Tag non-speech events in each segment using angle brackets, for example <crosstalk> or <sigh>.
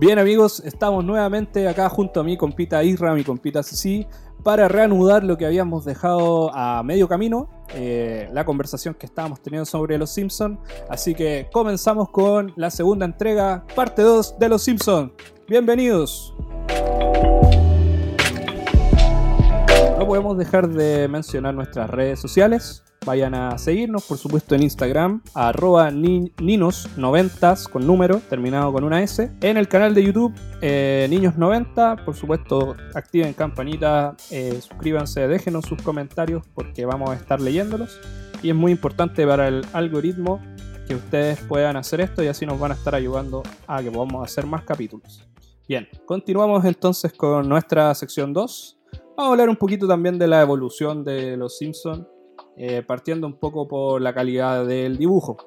Bien amigos, estamos nuevamente acá junto a mi compita Isra, mi compita Cici, para reanudar lo que habíamos dejado a medio camino, eh, la conversación que estábamos teniendo sobre Los Simpsons. Así que comenzamos con la segunda entrega, parte 2 de Los Simpsons. Bienvenidos. No podemos dejar de mencionar nuestras redes sociales. Vayan a seguirnos, por supuesto, en Instagram, arroba ninos90 con número, terminado con una S. En el canal de YouTube, eh, Niños90, por supuesto, activen campanita, eh, suscríbanse, déjenos sus comentarios porque vamos a estar leyéndolos. Y es muy importante para el algoritmo que ustedes puedan hacer esto y así nos van a estar ayudando a que podamos hacer más capítulos. Bien, continuamos entonces con nuestra sección 2. Vamos a hablar un poquito también de la evolución de los Simpsons eh, partiendo un poco por la calidad del dibujo.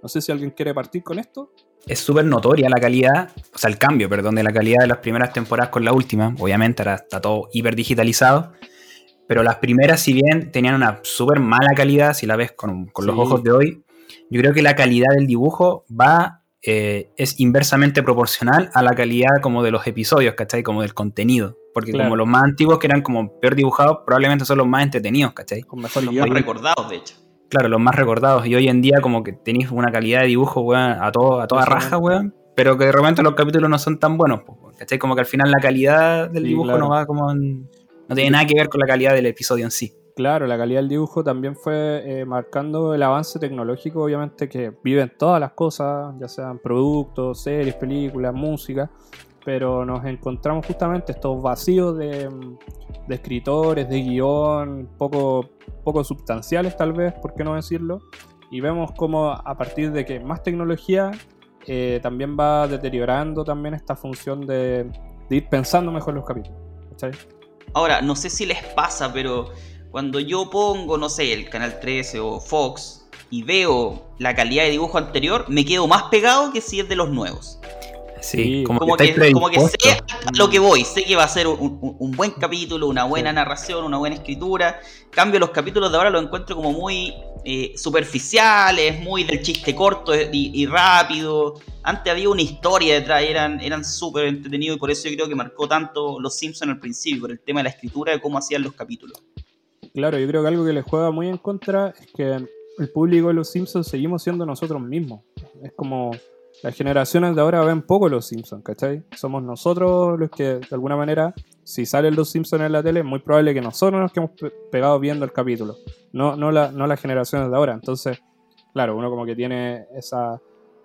No sé si alguien quiere partir con esto. Es súper notoria la calidad, o sea, el cambio, perdón, de la calidad de las primeras temporadas con la última. Obviamente ahora está todo hiper digitalizado. Pero las primeras, si bien tenían una súper mala calidad, si la ves con, los ojos de hoy, yo creo que la calidad del dibujo va eh, es inversamente proporcional a la calidad como de los episodios, ¿cachai? Como del contenido. Porque como los más antiguos que eran como peor dibujados, probablemente son los más entretenidos, ¿cachai? Con mejor los más recordados, de hecho. Claro, los más recordados. Y hoy en día como que tenéis una calidad de dibujo, weón, a, todo, a toda raja, weón. Pero que de repente los capítulos no son tan buenos, ¿cachai? Como que al final la calidad del dibujo no va como... no tiene nada que ver con la calidad del episodio en sí. Claro, la calidad del dibujo también fue eh, marcando el avance tecnológico, obviamente, que viven todas las cosas, ya sean productos, series, películas, música, pero nos encontramos justamente estos vacíos de, escritores, de guion, poco, poco sustanciales tal vez, por qué no decirlo, y vemos cómo a partir de que más tecnología eh, también va deteriorando también esta función de, de ir pensando mejor los capítulos. ¿cachai? Ahora, no sé si les pasa, pero cuando yo pongo, no sé, el canal 13 o Fox y veo la calidad de dibujo anterior, me quedo más pegado que si es de los nuevos. Sí, como, que, como, que, sé lo que voy, sé que va a ser un, buen capítulo, una buena narración, una buena escritura. cambio, los capítulos de ahora los encuentro como muy eh, superficiales, muy del chiste corto y, rápido. Antes había una historia detrás, eran, eran súper entretenidos y por eso yo creo que marcó tanto Los Simpsons al principio, por el tema de la escritura, de cómo hacían los capítulos. Claro, yo creo que algo que les juega muy en contra es que el público de los Simpsons seguimos siendo nosotros mismos. Es como las generaciones de ahora ven poco los Simpsons, ¿cachai? Somos nosotros los que, de alguna manera, si salen los Simpsons en la tele, es muy probable que nosotros nos quedemos pegados viendo el capítulo, no, no, no las generaciones de ahora. Entonces, claro, uno como que tiene esa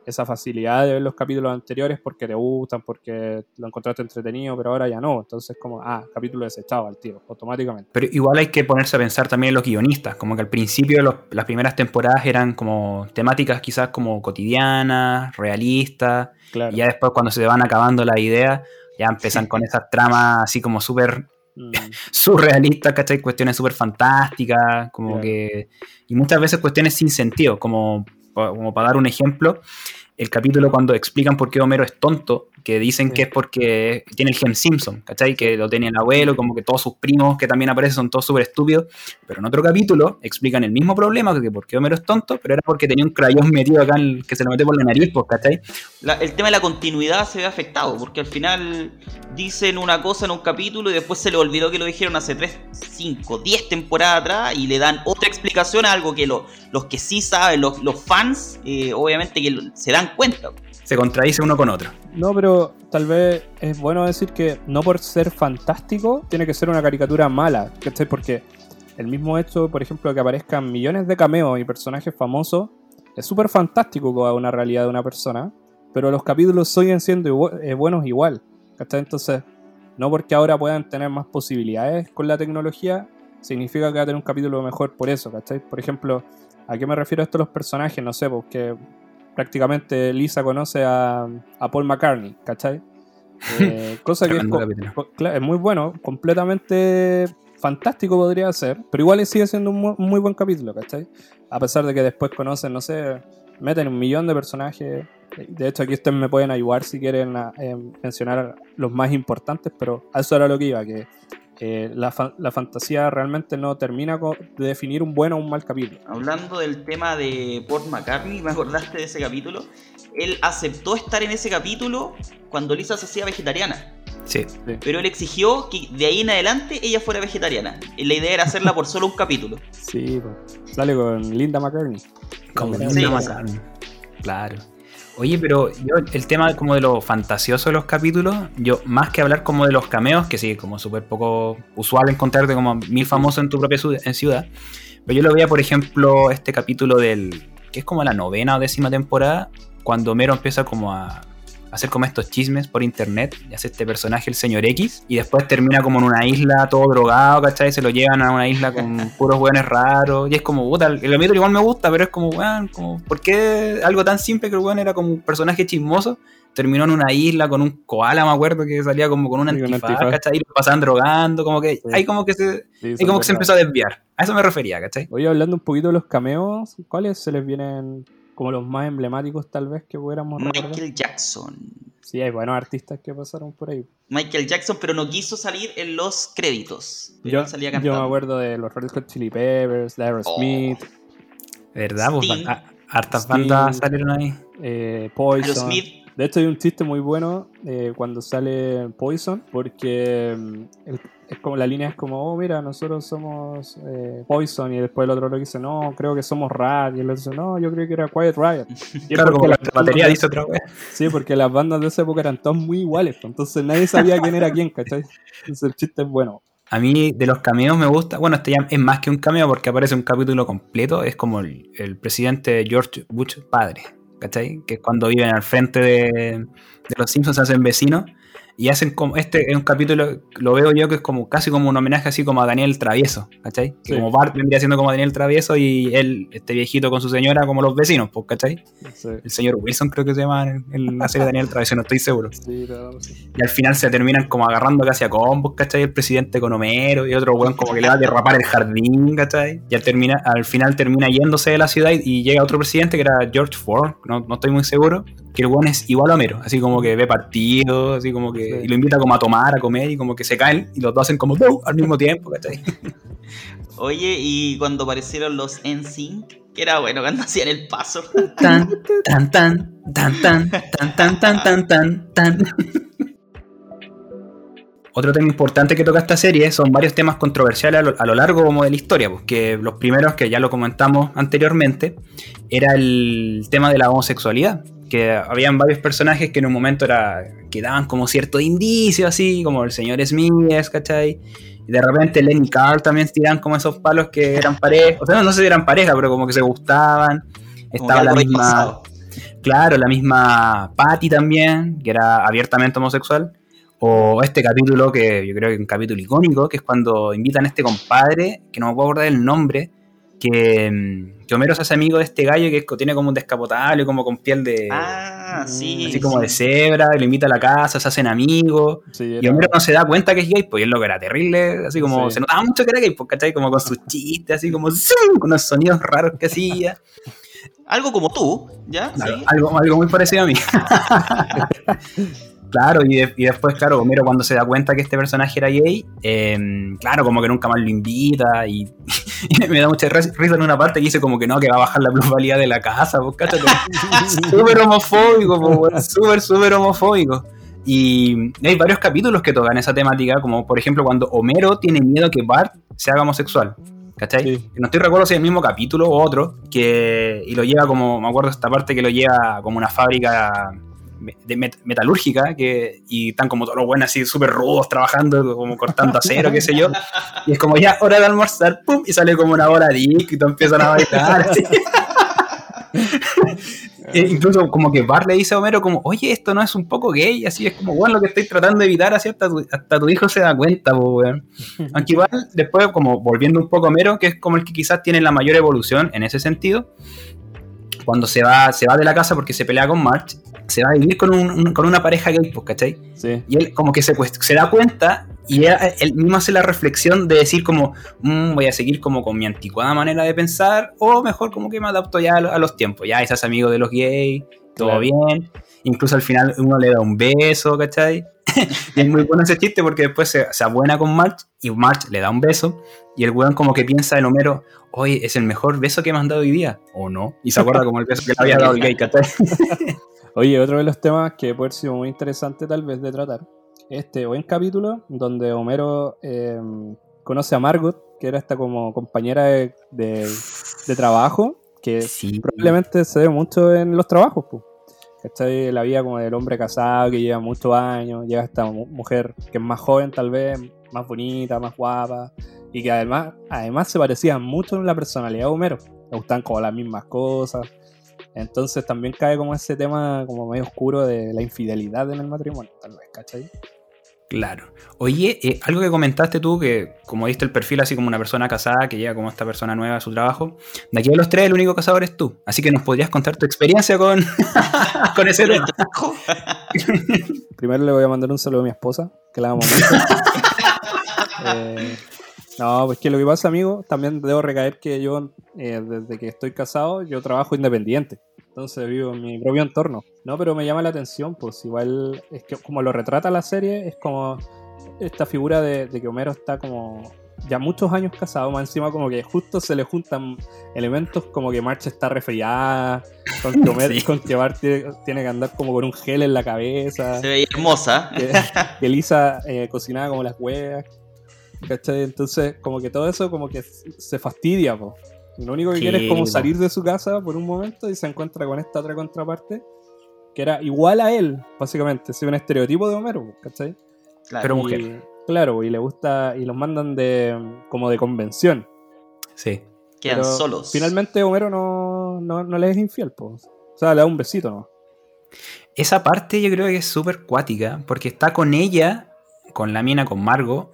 esa facilidad de ver los capítulos anteriores porque te gustan, porque lo encontraste entretenido, pero ahora ya no. Entonces, como, ah, capítulo desechado al tiro, automáticamente. Pero igual hay que ponerse a pensar también en los guionistas, como que al principio las primeras temporadas eran como temáticas quizás como cotidianas, realistas, y ya después cuando se van acabando las ideas, ya empiezan con esas tramas así como súper mm. <laughs> surrealistas, ¿cachai? Cuestiones súper fantásticas, como que... Y muchas veces cuestiones sin sentido, como como para dar un ejemplo, el capítulo cuando explican por qué Homero es tonto, que dicen que es porque tiene el gen Simpson, ¿cachai? Que lo tenía el abuelo, como que todos sus primos que también aparecen son todos súper estúpidos. Pero en otro capítulo explican el mismo problema, que por qué Homero es tonto, pero era porque tenía un crayón metido acá que se lo mete por la nariz, pues, ¿cachai? el tema de la continuidad se ve afectado, porque al final dicen una cosa en un capítulo y después se le olvidó que lo dijeron hace 3, 5, 10 temporadas atrás y le dan otra explicación a algo que los que sí saben, los, fans, eh, obviamente que se dan cuenta. Se contradice uno con otro. No, pero tal vez es bueno decir que no por ser fantástico tiene que ser una caricatura mala, ¿cachai? Porque el mismo hecho, por ejemplo, que aparezcan millones de cameos y personajes famosos, es súper fantástico con una realidad de una persona, pero los capítulos siguen siendo eh, buenos igual, ¿cachai? Entonces, no porque ahora puedan tener más posibilidades con la tecnología, significa que va a tener un capítulo mejor por eso, ¿cachai? Por ejemplo, ¿a qué me refiero a estos los personajes? No sé, porque prácticamente Lisa conoce a, Paul McCartney, ¿cachai? <laughs> Eh, cosa que es, muy bueno, completamente fantástico podría ser, pero igual sigue siendo un muy, buen capítulo, ¿cachai? A pesar de que después conocen, no sé, meten un millón de personajes. De hecho, aquí ustedes me pueden ayudar si quieren eh, mencionar los más importantes, pero a eso era lo que iba, que eh, la, fantasía realmente no termina de definir un bueno o un mal capítulo. Hablando del tema de Paul McCartney, me acordaste de ese capítulo. él aceptó estar en ese capítulo cuando Lisa se hacía vegetariana. Sí. Pero él exigió que de ahí en adelante ella fuera vegetariana. Y la idea era hacerla por solo un capítulo. Sí, pues. sale con Linda McCartney. Con Linda McCartney. Claro. Oye, pero yo, el tema como de lo fantasioso de los capítulos, yo más que hablar como de los cameos, que sí, como súper poco usual encontrarte como mil famosos en tu propia ciudad, pero yo lo veía, por ejemplo, este capítulo del, que es como la novena o décima temporada, cuando Mero empieza como a hacer como estos chismes por internet y hace este personaje, el señor X, y después termina como en una isla todo drogado, ¿cachai? Se lo llevan a una isla con <laughs> puros weones raros, y es como, puta, el capítulo igual me gusta, pero es como, weón, como, ¿por qué algo tan simple que el weón era como un personaje chismoso? Terminó en una isla con un koala, me acuerdo, que salía como con un antifaz, ¿cachai? Y lo pasaban drogando, como que ahí como que se, como que se empezó a desviar. A eso me refería, ¿cachai? Oye, hablando un poquito de los cameos, ¿cuáles se les vienen como los más emblemáticos tal vez que pudiéramos Michael Jackson. Sí, hay buenos artistas que pasaron por ahí. Michael Jackson, pero no quiso salir en los créditos. Yo, yo, me acuerdo de los Red Hot Chili Peppers, de Aerosmith. Oh. ¿Verdad? Pues, hartas bandas salieron ahí. Eh, Poison. De hecho hay un chiste muy bueno eh, cuando sale Poison, porque mm, el, es como la línea es como, oh, mira, nosotros somos eh, Poison, y después el otro lo dice, no, creo que somos Rat, y el otro dice, no, yo creo que era Quiet Riot. <laughs> Y claro, como la batería dice otra vez. Sí, porque las bandas de esa época eran todas muy iguales, pues, entonces nadie sabía quién era quién, ¿cachai? Entonces el chiste es bueno. A mí de los cameos me gusta, bueno, este ya es más que un cameo porque aparece un capítulo completo, es como el, el presidente George Bush padre, ¿cachai? Que es cuando viven al frente de, de los Simpsons, se hacen vecinos y hacen como, este es un capítulo, lo veo yo que es como casi como un homenaje así como a Daniel Travieso, ¿cachai? Que como Bart vendría siendo como Daniel Travieso y él, este viejito con su señora como los vecinos, pues, ¿cachai? El señor Wilson creo que se llama en, la serie Daniel Travieso, no estoy seguro. y al final se terminan como agarrando casi a combos, ¿cachai? El presidente con Homero y otro weón como que le va a derrapar el jardín, ¿cachai? Y al, termina, al final termina yéndose de la ciudad y, llega otro presidente que era George Ford, no, no estoy muy seguro, que el weón es igual a Homero, así como que ve partidos, así como que y lo invita como a tomar, a comer y como que se caen y los dos hacen como al mismo tiempo, ¿cachai? <laughs> Oye, y cuando aparecieron los NSYNC, que era bueno cuando <laughs> hacían el paso. Tan, <laughs> tan, tan, tan, tan, tan, tan, tan, tan, tan, tan. Otro tema importante que toca esta serie son varios temas controversiales a lo, largo como de la historia, porque los primeros que ya lo comentamos anteriormente era el tema de la homosexualidad, que habían varios personajes que en un momento era, que daban como cierto indicio así, como el señor Smith, ¿cachai? Y de repente Lenny Carl también tiran como esos palos que eran pareja, o sea, no, sé si eran pareja, pero como que se gustaban. Estaba la misma... Claro, la misma Patty también, que era abiertamente homosexual. O este capítulo, que yo creo que es un capítulo icónico, que es cuando invitan a este compadre, que no me puedo acordar el nombre, que, mm, que, Homero se hace amigo de este gallo que tiene como un descapotable, como con piel de. Ah, sí. Así como de cebra, y lo invita a la casa, se hacen amigos. y Homero no se da cuenta que es gay, pues es lo que era terrible, así como se notaba mucho que era gay, pues, ¿cachai? Como con sus <laughs> chistes, así como con unos sonidos raros que hacía. Algo como tú, ¿ya? algo, algo muy parecido a mí. <laughs> Claro, y, después, claro, Homero cuando se da cuenta que este personaje era gay, em, claro, como que nunca más lo invita y, <laughs> me da mucha risa en una parte que dice como que no, que va a bajar la plusvalía de la casa, pues cáchate. <laughs> súper homofóbico, pues, súper, súper homofóbico. Y hay varios capítulos que tocan esa temática, como por ejemplo cuando Homero tiene miedo que Bart se haga homosexual. ¿Cachai? No estoy recuerdo si es el mismo capítulo o otro, que, y lo lleva como, me acuerdo esta parte que lo lleva como una fábrica de metalúrgica que, y están como todos los buenos así súper rudos trabajando, como cortando acero, qué sé yo. Y es como ya hora de almorzar, pum, y sale como una hora de y todos empiezan a bailar. <laughs> E incluso como que Bart le dice a Homero como, oye, esto no es un poco gay, así es como, bueno, lo que estoy tratando de evitar, así hasta tu, hasta tu hijo se da cuenta, weón. <laughs> Aunque igual, después como volviendo un poco a Homero, que es como el que quizás tiene la mayor evolución en ese sentido, cuando se va, se va de la casa porque se pelea con March, se va a vivir con, un, con una pareja gay, pues, ¿cachai? Sí. Y él como que se, pues, se da cuenta y él, mismo hace la reflexión de decir como, mm, voy a seguir como con mi anticuada manera de pensar, o mejor como que me adapto ya a, los tiempos, ya estás amigo de los gays, todo bien, incluso al final uno le da un beso, ¿cachai? <laughs> y es muy bueno ese chiste porque después se, se abuena con March y March le da un beso y el weón como que piensa en Homero, oye, es el mejor beso que me han dado hoy día, o no, y se acuerda como el beso que le había dado el gay, ¿cachai? <laughs> Oye, otro de los temas que puede ser muy interesante tal vez de tratar, este buen capítulo donde Homero eh, conoce a Margot, que era esta como compañera de, trabajo, que probablemente se ve mucho en los trabajos, pues. ¿Cachai? La vida como del hombre casado que lleva muchos años, llega esta mujer que es más joven tal vez, más bonita, más guapa, y que además, además se parecía mucho en la personalidad de Homero. Le gustan como las mismas cosas. Entonces también cae como ese tema como medio oscuro de la infidelidad en el matrimonio, tal vez, ¿cachai? Claro. Oye, eh, algo que comentaste tú, que como diste el perfil así como una persona casada, que llega como esta persona nueva a su trabajo, de aquí a los tres el único casado eres tú. Así que nos podrías contar tu experiencia con, <laughs> con ese trabajo. <laughs> Primero le voy a mandar un saludo a mi esposa, que la amo mucho. <laughs> Eh, no, pues que lo que pasa, amigo, también debo recaer que yo, eh, desde que estoy casado, yo trabajo independiente. Entonces vivo en mi propio entorno. No, pero me llama la atención, pues igual es que como lo retrata la serie, es como esta figura de, que Homero está como ya muchos años casado, más encima como que justo se le juntan elementos como que March está resfriada, con que, <laughs> Homero, con que Bart tiene, que andar como con un gel en la cabeza. Se ve hermosa. Que, Lisa eh, cocinaba como las huevas. ¿Cachai? Entonces, como que todo eso como que se fastidia, pues. Lo único que quiere es como salir de su casa por un momento y se encuentra con esta otra contraparte que era igual a él, básicamente. Es un estereotipo de Homero, ¿cachai? Claro, Pero mujer. claro, y le gusta, y los mandan de como de convención. Sí. Quedan solos. Finalmente Homero no, no, no, le es infiel, pues. O sea, le da un besito, ¿no? Esa parte yo creo que es súper cuática, porque está con ella, con la mina, con Margo,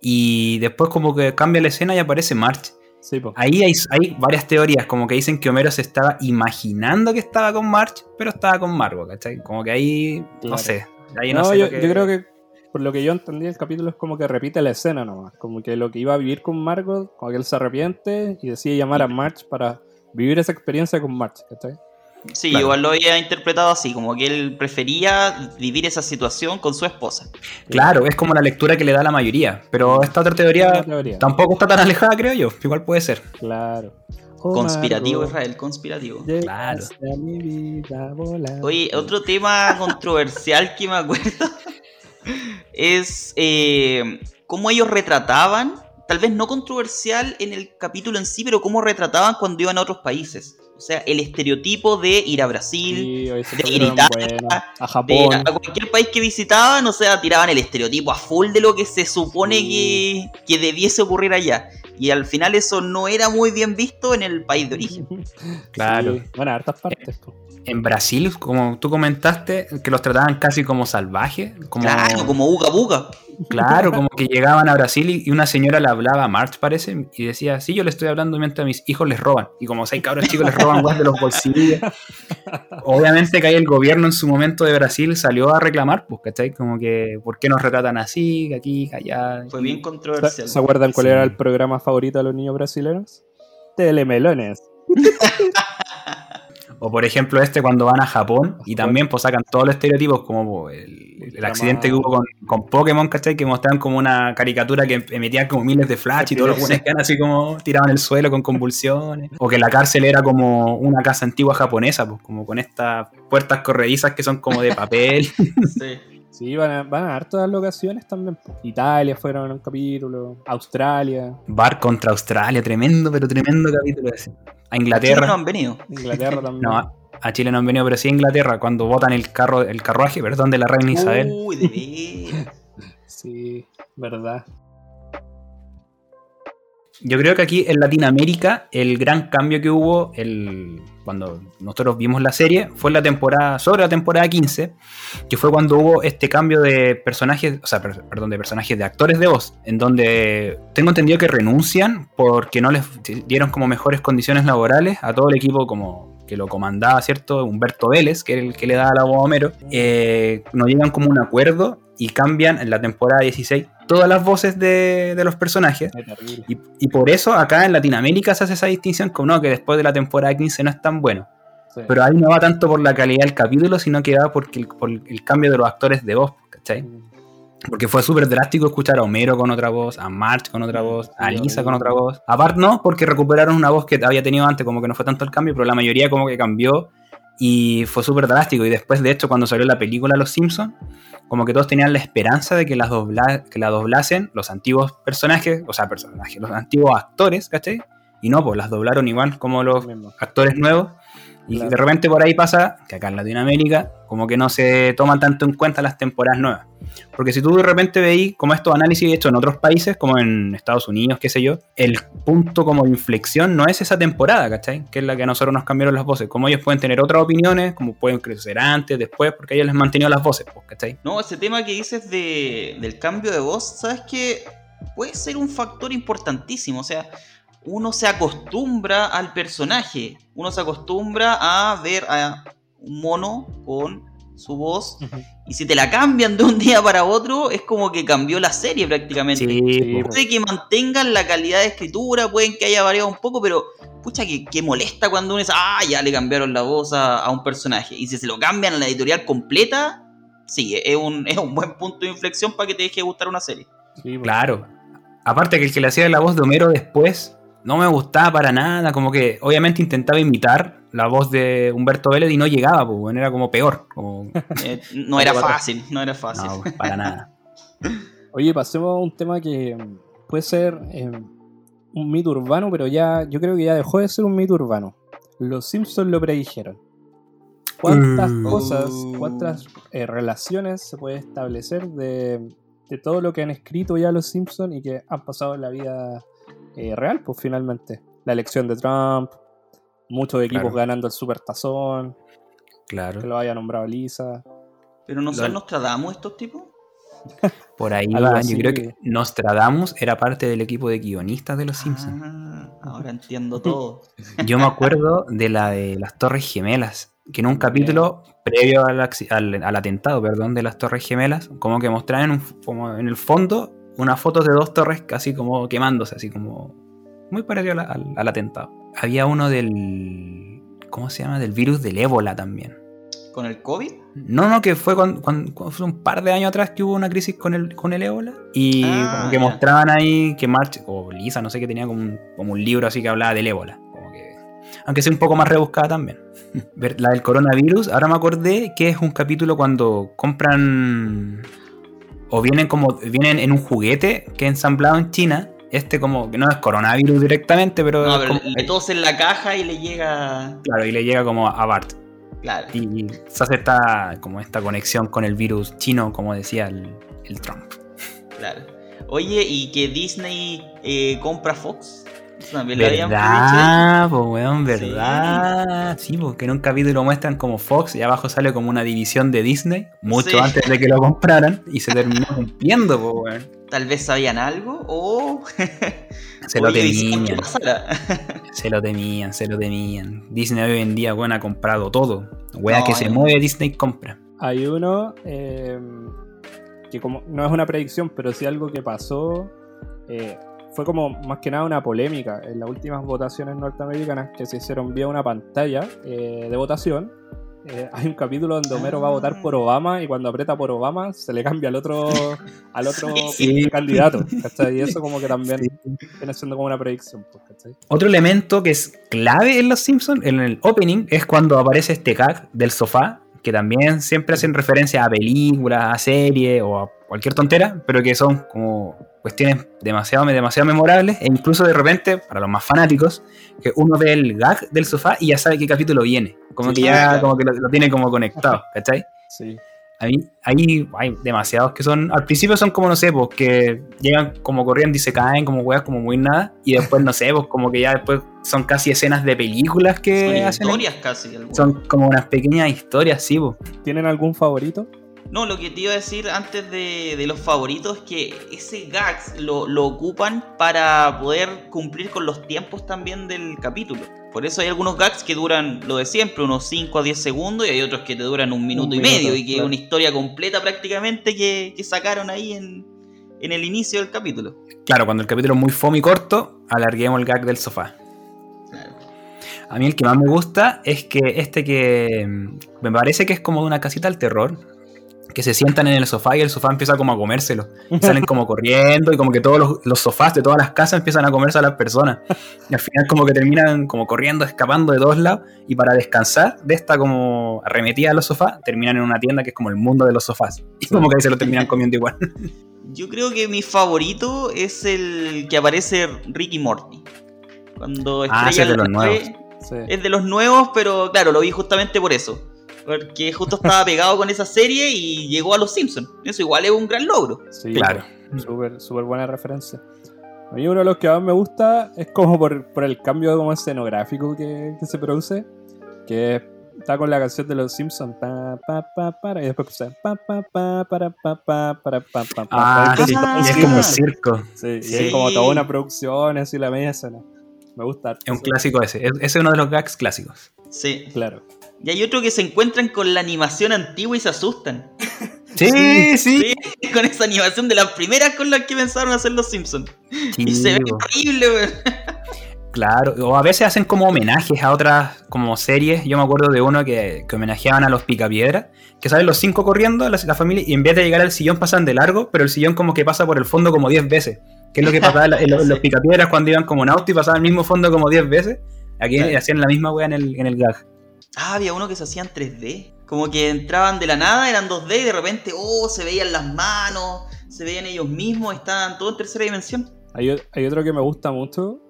y después como que cambia la escena y aparece March. Ahí hay, varias teorías, como que dicen que Homero se estaba imaginando que estaba con March, pero estaba con Margo, ¿cachai? Como que ahí, no sé. yo, creo que, por lo que yo entendí, el capítulo es como que repite la escena nomás. Como que lo que iba a vivir con Margo, como que él se arrepiente y decide llamar a March para vivir esa experiencia con March, ¿cachai? Sí, igual lo había interpretado así, como que él prefería vivir esa situación con su esposa. Claro, es como la lectura que le da la mayoría, pero esta otra teoría, tampoco está tan alejada, creo yo, igual puede ser. Claro. conspirativo, Israel, conspirativo. Claro. Oye, otro tema controversial que me acuerdo <laughs> es eh, cómo ellos retrataban, tal vez no controversial en el capítulo en sí, pero cómo retrataban cuando iban a otros países. O sea, el estereotipo de ir a Brasil, de ir a Italia, a Japón. a cualquier país que visitaban, o sea, tiraban el estereotipo a full de lo que se supone que, que, debiese ocurrir allá. Y al final eso no era muy bien visto en el país de origen. <laughs> claro. Bueno, hartas partes en Brasil, como tú comentaste, que los trataban casi como salvajes. Como... Claro, como uga buga. Claro, <laughs> como que llegaban a Brasil y una señora le hablaba a March, parece, y decía, sí, yo le estoy hablando mientras mis hijos les roban. Y como seis cabros chicos les roban guas de los bolsillos. Obviamente que ahí el gobierno en su momento de Brasil salió a reclamar, pues, ¿cachai? Como que, ¿por qué nos retratan así, aquí, allá? Fue bien controversial. ¿Se acuerdan cuál era el programa favorito de los niños brasileños? Telemelones. <laughs> O por ejemplo este cuando van a Japón y también pues sacan todos los estereotipos como el, accidente que hubo con, con, Pokémon, ¿cachai? Que mostraban como una caricatura que emitía como miles de flash y todos los buenos quedan así como tirados en el suelo con convulsiones. O que la cárcel era como una casa antigua japonesa, pues como con estas puertas corredizas que son como de papel. <laughs> Sí. Sí, van a, van a dar todas las locaciones también. Italia fueron un capítulo, Australia. Bar contra Australia, tremendo, pero tremendo capítulo ese. A Inglaterra. A Chile no han venido. Inglaterra <laughs> también. No, a Chile no han venido, pero sí a Inglaterra, cuando votan el carro, el carruaje, perdón, de la reina Isabel. Uy, de <laughs> Sí, verdad. Yo creo que aquí en Latinoamérica el gran cambio que hubo el, cuando nosotros vimos la serie fue la temporada, sobre la temporada 15, que fue cuando hubo este cambio de personajes, o sea, perdón, de personajes de actores de voz, en donde tengo entendido que renuncian porque no les dieron como mejores condiciones laborales a todo el equipo como que lo comandaba, ¿cierto? Humberto Vélez, que era el que le daba la voz a Homero, eh, no llegan como un acuerdo y cambian en la temporada 16 todas las voces de, los personajes. Y, por eso acá en Latinoamérica se hace esa distinción como no, que después de la temporada 15 no es tan bueno. Pero ahí no va tanto por la calidad del capítulo, sino que va porque por el cambio de los actores de voz, ¿cachai? Mm. Porque fue súper drástico escuchar a Homero con otra voz, a March con otra voz, a Lisa con otra voz. Aparte no, porque recuperaron una voz que había tenido antes, como que no fue tanto el cambio, pero la mayoría como que cambió Y fue súper drástico. Y después, de hecho, cuando salió la película Los Simpsons, como que todos tenían la esperanza de que, las que la doblasen los antiguos personajes, o sea, personajes, los antiguos actores, ¿cachai? Y no, pues las doblaron igual como los actores nuevos. Y de repente por ahí pasa que acá en Latinoamérica como que no se toman tanto en cuenta las temporadas nuevas. Porque si tú de repente veis como estos análisis hechos en otros países, como en Estados Unidos, qué sé yo, el punto como de inflexión no es esa temporada, ¿cachai? Que es la que a nosotros nos cambiaron las voces. Como ellos pueden tener otras opiniones, como pueden crecer antes, después, porque ellos les han mantenido las voces, pues, ¿cachai? No, ese tema que dices de, del cambio de voz, ¿sabes qué? Puede ser un factor importantísimo, o sea uno se acostumbra al personaje, uno se acostumbra a ver a un mono con su voz y si te la cambian de un día para otro es como que cambió la serie prácticamente. puede que mantengan la calidad de escritura, pueden que haya variado un poco, pero pucha que, molesta cuando uno dice, ah, ya le cambiaron la voz a, un personaje y si se lo cambian a la editorial completa, sí, es un, es un buen punto de inflexión para que te deje gustar una serie. claro. Aparte que el que le hacía la voz de Homero después no me gustaba para nada, como que obviamente intentaba imitar la voz de Humberto Vélez y no llegaba, pues, era como peor. <laughs> Eh, <laughs> no era fácil, no era fácil. No, para nada. <laughs> Oye, pasemos a un tema que puede ser eh, un mito urbano, pero ya yo creo que ya dejó de ser un mito urbano. Los Simpsons lo predijeron. ¿Cuántas mm. cosas, cuántas eh, relaciones se puede establecer de, de todo lo que han escrito ya los Simpsons y que han pasado en la vida eh, real, pues finalmente. La elección de Trump, muchos equipos ganando el Super Tazón. Claro. Que lo haya nombrado Lisa. ¿Pero no son Nostradamus estos tipos? <laughs> Por ahí yo creo que Nostradamus era parte del equipo de guionistas de Los ah, Simpsons. ahora entiendo todo. <laughs> Yo me acuerdo de la de las Torres Gemelas, que en un capítulo previo al, atentado, perdón, de las Torres Gemelas, como que mostraban como en el fondo unas fotos de dos torres casi como quemándose, así como muy parecido al, atentado. Había uno del. ¿Cómo se llama? Del virus del ébola también. ¿Con el COVID? No, no, que fue con, fue un par de años atrás que hubo una crisis con el, con el ébola. Y ah, que mostraban ahí que March, o Lisa, no sé, que tenía como un, como un libro así que hablaba del ébola. Como que, aunque sea un poco más rebuscada también. <laughs> La del coronavirus, ahora me acordé que es un capítulo cuando compran o vienen como vienen en un juguete que es ensamblado en China. Este como que no es coronavirus directamente, pero, no, pero le tos en la caja y le llega. Claro, y le llega como a Bart. Claro. Y, se hace esta, como esta conexión con el virus chino, como decía el, Trump. Claro. Oye, ¿y que Disney eh, compra Fox? ¿Verdad? Pues weón, ¿verdad? Sí, porque en un capítulo muestran como Fox y abajo sale como una división de Disney, mucho antes de que lo compraran, y se terminó cumpliendo, pues weón. Tal vez sabían algo o. <laughs> <laughs> se lo temían. se lo temían, se lo temían. Disney hoy en día, weón, ha comprado todo. Wea que se mueve, Disney compra. Hay uno eh, que como no es una predicción, pero sí algo que pasó. Eh, fue como más que nada una polémica en las últimas votaciones norteamericanas que se hicieron vía una pantalla eh, de votación. Eh, <laughs> hay un capítulo donde Homero va a votar por Obama y cuando aprieta por Obama se le cambia al otro al otro <laughs> candidato. Y eso como que también viene siendo como una predicción. Pues, otro elemento que es clave en Los Simpsons, en el opening, es cuando aparece este gag del sofá, que también siempre hacen referencia a películas, a series o a cualquier tontera, pero que son como cuestiones demasiado, demasiado memorables e incluso de repente, para los más fanáticos, que uno ve el gag del sofá y ya sabe qué capítulo viene. Como que ya como que lo, tiene como conectado, ¿cachai? Sí. A mí, ahí hay demasiados que son, al principio son como, no sé, pues que llegan como corriendo y se caen como weas, como muy nada, y después, no sé, pues como que ya después son casi escenas de películas que hacen. Historias casi. Son como unas pequeñas historias, sí, pues. ¿Tienen algún favorito? No, lo que te iba a decir antes de, los favoritos es que ese gags lo, ocupan para poder cumplir con los tiempos también del capítulo. Por eso hay algunos gags que duran lo de siempre, unos 5 a 10 segundos, y hay otros que te duran un minuto y medio, y que es una historia completa prácticamente que, sacaron ahí en, el inicio del capítulo. Claro, cuando el capítulo es muy fome y corto, alarguemos el gag del sofá. A mí el que más me gusta es que este que mm, me parece que es como de una casita al terror, que se sientan en el sofá y el sofá empieza como a comérselo. <laughs> salen como corriendo y como que todos los, sofás de todas las casas empiezan a comerse a las personas. Y al final como que terminan como corriendo, escapando de todos lados. Y para descansar de esta como arremetida a los sofás, terminan en una tienda que es como el mundo de los sofás. Y como que ahí se lo terminan <laughs> comiendo igual. Yo creo que mi favorito es el que aparece Ricky Morty. Cuando ah, es de los nuevos. Es de los nuevos, pero claro, lo vi justamente por eso porque justo estaba pegado con esa serie y llegó a Los Simpsons. Eso igual es un gran logro. Sí, claro. Súper buena referencia. A mí uno de los que más me gusta es como por, el cambio como escenográfico que, se produce, que está con la canción de Los Simpsons, pa, pa, pa, para, y después pasa pa, pa, pa, para, pa, pa, para, pa, pa, Ah, sí, es como un circo. Sí, sí. es como toda una producción, así la media escena. Me gusta. Es un clásico ese, ese es uno de los gags clásicos. Sí. Claro. Y hay otro que se encuentran con la animación antigua y se asustan. <laughs> Sí, sí. con esa animación de las primeras con las que pensaron hacer los Simpsons. y se ve horrible, weón. Claro, o a veces hacen como homenajes a otras como series. Yo me acuerdo de uno que, homenajeaban a los Picapiedras, que salen los cinco corriendo, la, familia, y en vez de llegar al sillón pasan de largo, pero el sillón como que pasa por el fondo como 10 veces. Que es lo que pasaba en, los, <laughs> Picapiedras cuando iban como en auto y pasaban el mismo fondo como 10 veces. Aquí hacían la misma wea en el, en el gag. Ah, había uno que se hacía en 3D. Como que entraban de la nada, eran 2D y de repente, oh, se veían las manos, se veían ellos mismos, estaban todo en tercera dimensión. Hay, otro que me gusta mucho,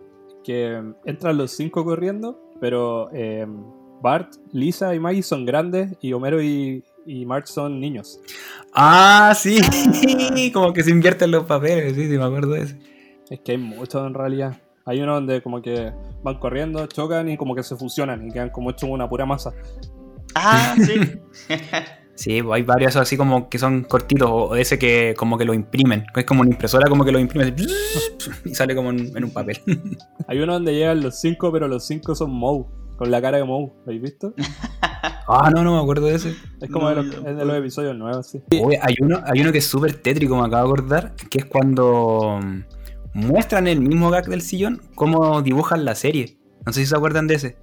que entran los cinco corriendo, pero eh, Bart, Lisa y Maggie son grandes y Homero y, y Marge son niños. Ah, sí, <laughs> como que se invierten los papeles, sí, sí, me acuerdo de eso. Es que hay mucho en realidad. Hay uno donde como que van corriendo, chocan y como que se fusionan y quedan como hechos una pura masa. Ah, sí. <laughs> sí, pues hay varios así como que son cortitos o ese que como que lo imprimen. Es como una impresora como que lo imprime <laughs> y sale como en, un papel. <laughs> hay uno donde llegan los cinco, pero los cinco son Moe, con la cara de Moe. ¿Lo habéis visto? Ah, no, no me acuerdo de ese. Es como de, los, de, los, episodios nuevos, sí. hay, uno, hay uno que es súper tétrico, me acabo de acordar, que es cuando muestran el mismo gag del sillón, cómo dibujan la serie. No sé si se acuerdan de ese.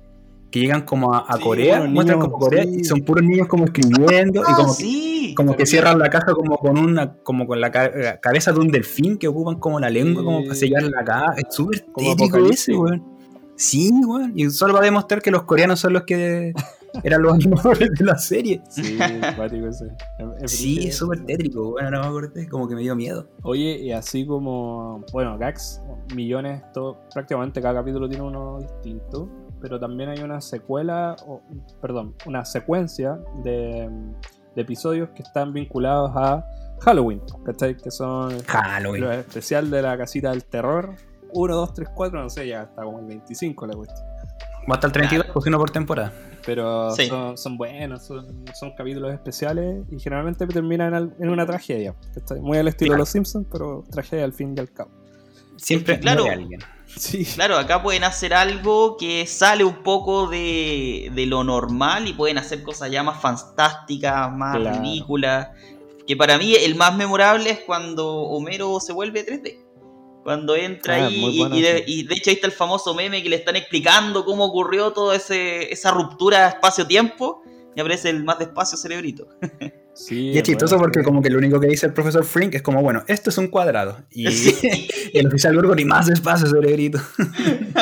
Que llegan como a, Corea, muestran como Corea y son puros niños como escribiendo y como, que, como que cierran la caja como con una, como con la cabeza de un delfín que ocupan como la lengua como para sellar la caja. Es súper tétrico ese, weón. Sí, weón. Y solo va a demostrar que los coreanos son los que eran los <laughs> animadores de la serie. Sí, <laughs> ese. sí, es súper tétrico, bueno, no me acordé, como que me dio miedo. Oye, y así como, bueno, gags, millones, todo, prácticamente cada capítulo tiene uno distinto, pero también hay una secuela, o, perdón, una secuencia de, de episodios que están vinculados a Halloween, ¿cachai? Que son Halloween. lo especial de la casita del terror. 1, 2, 3, 4, no sé, ya está como el 25 la cuestión. Va hasta el 32, pues uno por temporada. Pero son, buenos, son, capítulos especiales y generalmente terminan en, una tragedia. Muy al estilo de los Simpsons, pero tragedia al fin y al cabo. Siempre claro, alguien. Claro, acá pueden hacer algo que sale un poco de, lo normal y pueden hacer cosas ya más fantásticas, más ridículas. Que para mí el más memorable es cuando Homero se vuelve 3D. Cuando entra ah, ahí y, de, hecho ahí está el famoso meme que le están explicando cómo ocurrió toda esa ruptura espacio-tiempo y aparece el más despacio cerebrito. <laughs> Sí, y es chistoso porque como que lo único que dice el profesor Frink es como, bueno, esto es un cuadrado. Y, <laughs> el oficial Gorgon y más despacio cerebrito.